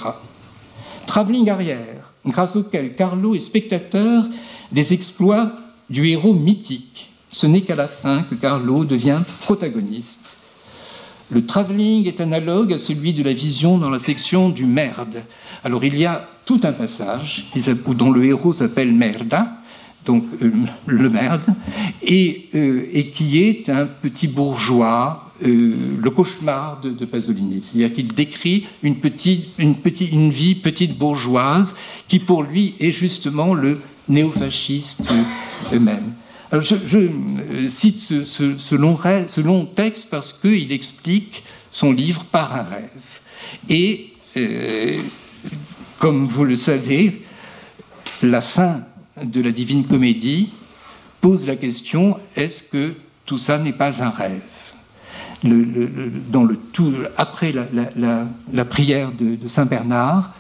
Travelling arrière, grâce auquel Carlo est spectateur des exploits du héros mythique. Ce n'est qu'à la fin que Carlo devient protagoniste. Le travelling est analogue à celui de la vision dans la section du merde. Alors il y a tout un passage dont le héros s'appelle Merda, donc euh, le merde, et, euh, et, qui est un petit bourgeois euh, le cauchemar de, Pasolini. C'est-à-dire qu'il décrit une, petite, une, petite, une vie petite bourgeoise qui, pour lui, est justement le néofasciste même. Je, euh, cite ce, long, ce, long, texte parce qu'il explique son livre par un rêve. Et, euh, comme vous le savez, la fin de la Divine Comédie pose la question est-ce que tout ça n'est pas un rêve? Dans le tout, après la, prière de, Saint Bernard,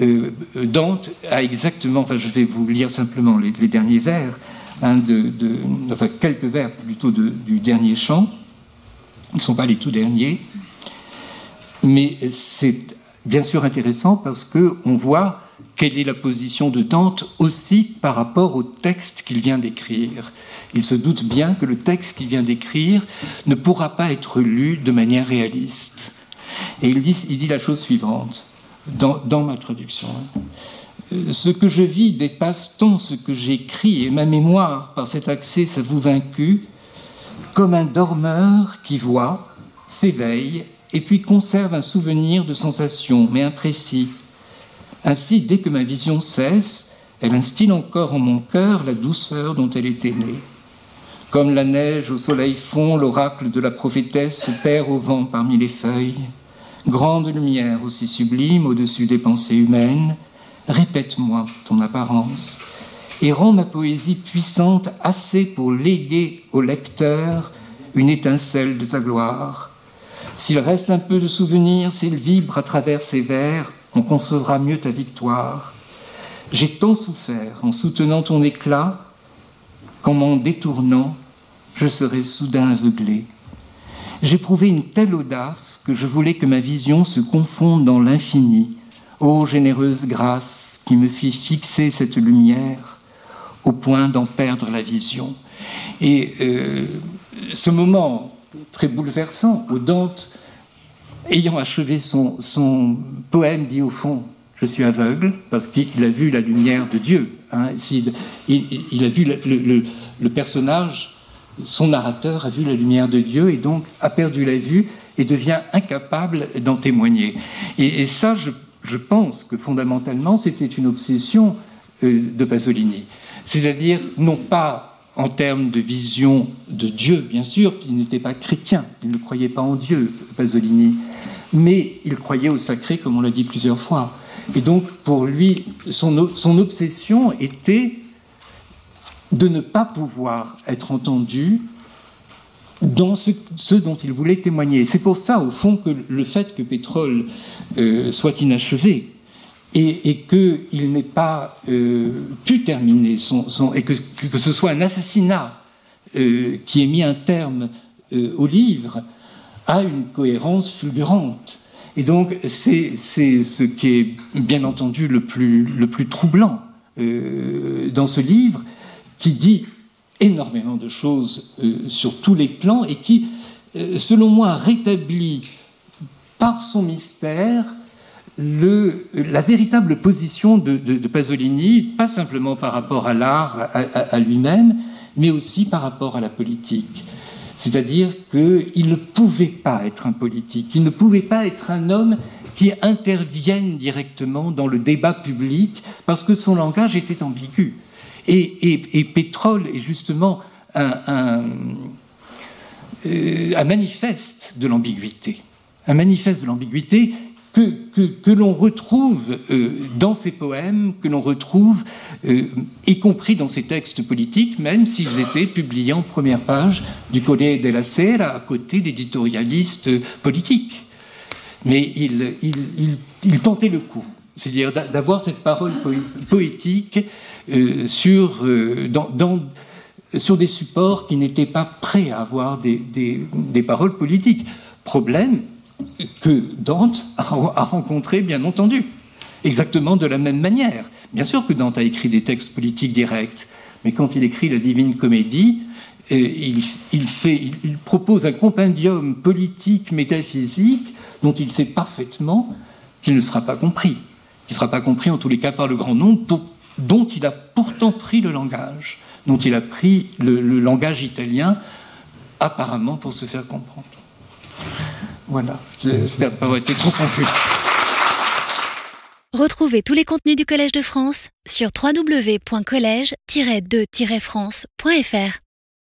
euh, Dante a exactement, enfin je vais vous lire simplement les, derniers vers, quelques vers plutôt du dernier chant, ils ne sont pas les tout derniers, mais c'est bien sûr intéressant parce qu'on voit quelle est la position de Dante aussi par rapport au texte qu'il vient d'écrire. Il se doute bien que le texte qu'il vient d'écrire ne pourra pas être lu de manière réaliste. Et il dit, la chose suivante, dans, ma traduction. Ce que je vis dépasse tant ce que j'écris et ma mémoire, par cet accès, ça vous vaincu, comme un dormeur qui voit, s'éveille et puis conserve un souvenir de sensation, mais imprécis. Ainsi, dès que ma vision cesse, elle instille encore en mon cœur la douceur dont elle était née. Comme la neige au soleil fond, l'oracle de la prophétesse se perd au vent parmi les feuilles. Grande lumière aussi sublime au-dessus des pensées humaines, répète-moi ton apparence et rends ma poésie puissante assez pour léguer au lecteur une étincelle de ta gloire. S'il reste un peu de souvenir, s'il vibre à travers ces vers, on concevra mieux ta victoire. J'ai tant souffert en soutenant ton éclat qu'en m'en détournant, je serais soudain aveuglé. J'éprouvais une telle audace que je voulais que ma vision se confonde dans l'infini, Ô généreuse grâce qui me fit fixer cette lumière au point d'en perdre la vision. Et euh, ce moment très bouleversant où Dante, ayant achevé son, son poème, dit au fond Je suis aveugle parce qu'il a vu la lumière de Dieu. Hein. il, a vu le, personnage, son narrateur a vu la lumière de Dieu et donc a perdu la vue et devient incapable d'en témoigner. Et, ça, je, pense que fondamentalement, c'était une obsession euh, de Pasolini. C'est-à-dire, non pas en termes de vision de Dieu, bien sûr, il n'était pas chrétien, il ne croyait pas en Dieu, Pasolini, mais il croyait au sacré, comme on l'a dit plusieurs fois. Et donc, pour lui, son, son obsession était de ne pas pouvoir être entendu dans ce, dont il voulait témoigner. C'est pour ça, au fond, que le fait que Pétrole euh, soit inachevé et, et qu'il n'ait pas euh, pu terminer son, et que, que, ce soit un assassinat euh, qui ait mis un terme au livre a une cohérence fulgurante. Et donc, c'est ce qui est bien entendu le plus, le plus troublant dans ce livre, qui dit énormément de choses euh, sur tous les plans et qui, euh, selon moi, rétablit par son mystère la véritable position de, Pasolini, pas simplement par rapport à l'art, à, lui-même, mais aussi par rapport à la politique. C'est-à-dire qu'il ne pouvait pas être un politique, il ne pouvait pas être un homme qui intervienne directement dans le débat public parce que son langage était ambigu. Et, pétrole est justement un, euh, manifeste de l'ambiguïté. Un manifeste de l'ambiguïté que, l'on retrouve euh, dans ses poèmes, que l'on retrouve euh, y compris dans ses textes politiques, même s'ils étaient publiés en première page du Corriere della Sera à côté d'éditorialistes politiques. Mais il, il, tentait le coup, c'est-à-dire d'avoir cette parole poétique euh, sur, euh, sur des supports qui n'étaient pas prêts à avoir des, paroles politiques. Problème que Dante a, rencontré, bien entendu, exactement de la même manière. Bien sûr que Dante a écrit des textes politiques directs, mais quand il écrit la Divine Comédie, euh, il, propose un compendium politique, métaphysique, dont il sait parfaitement qu'il ne sera pas compris. Qu'il ne sera pas compris, en tous les cas, par le grand nombre, dont il a pourtant pris le langage, dont il a pris le, langage italien, apparemment pour se faire comprendre. Voilà, j'espère ne pas avoir été trop confus.
Retrouvez tous les contenus du Collège de France sur www.colège-2-france.fr.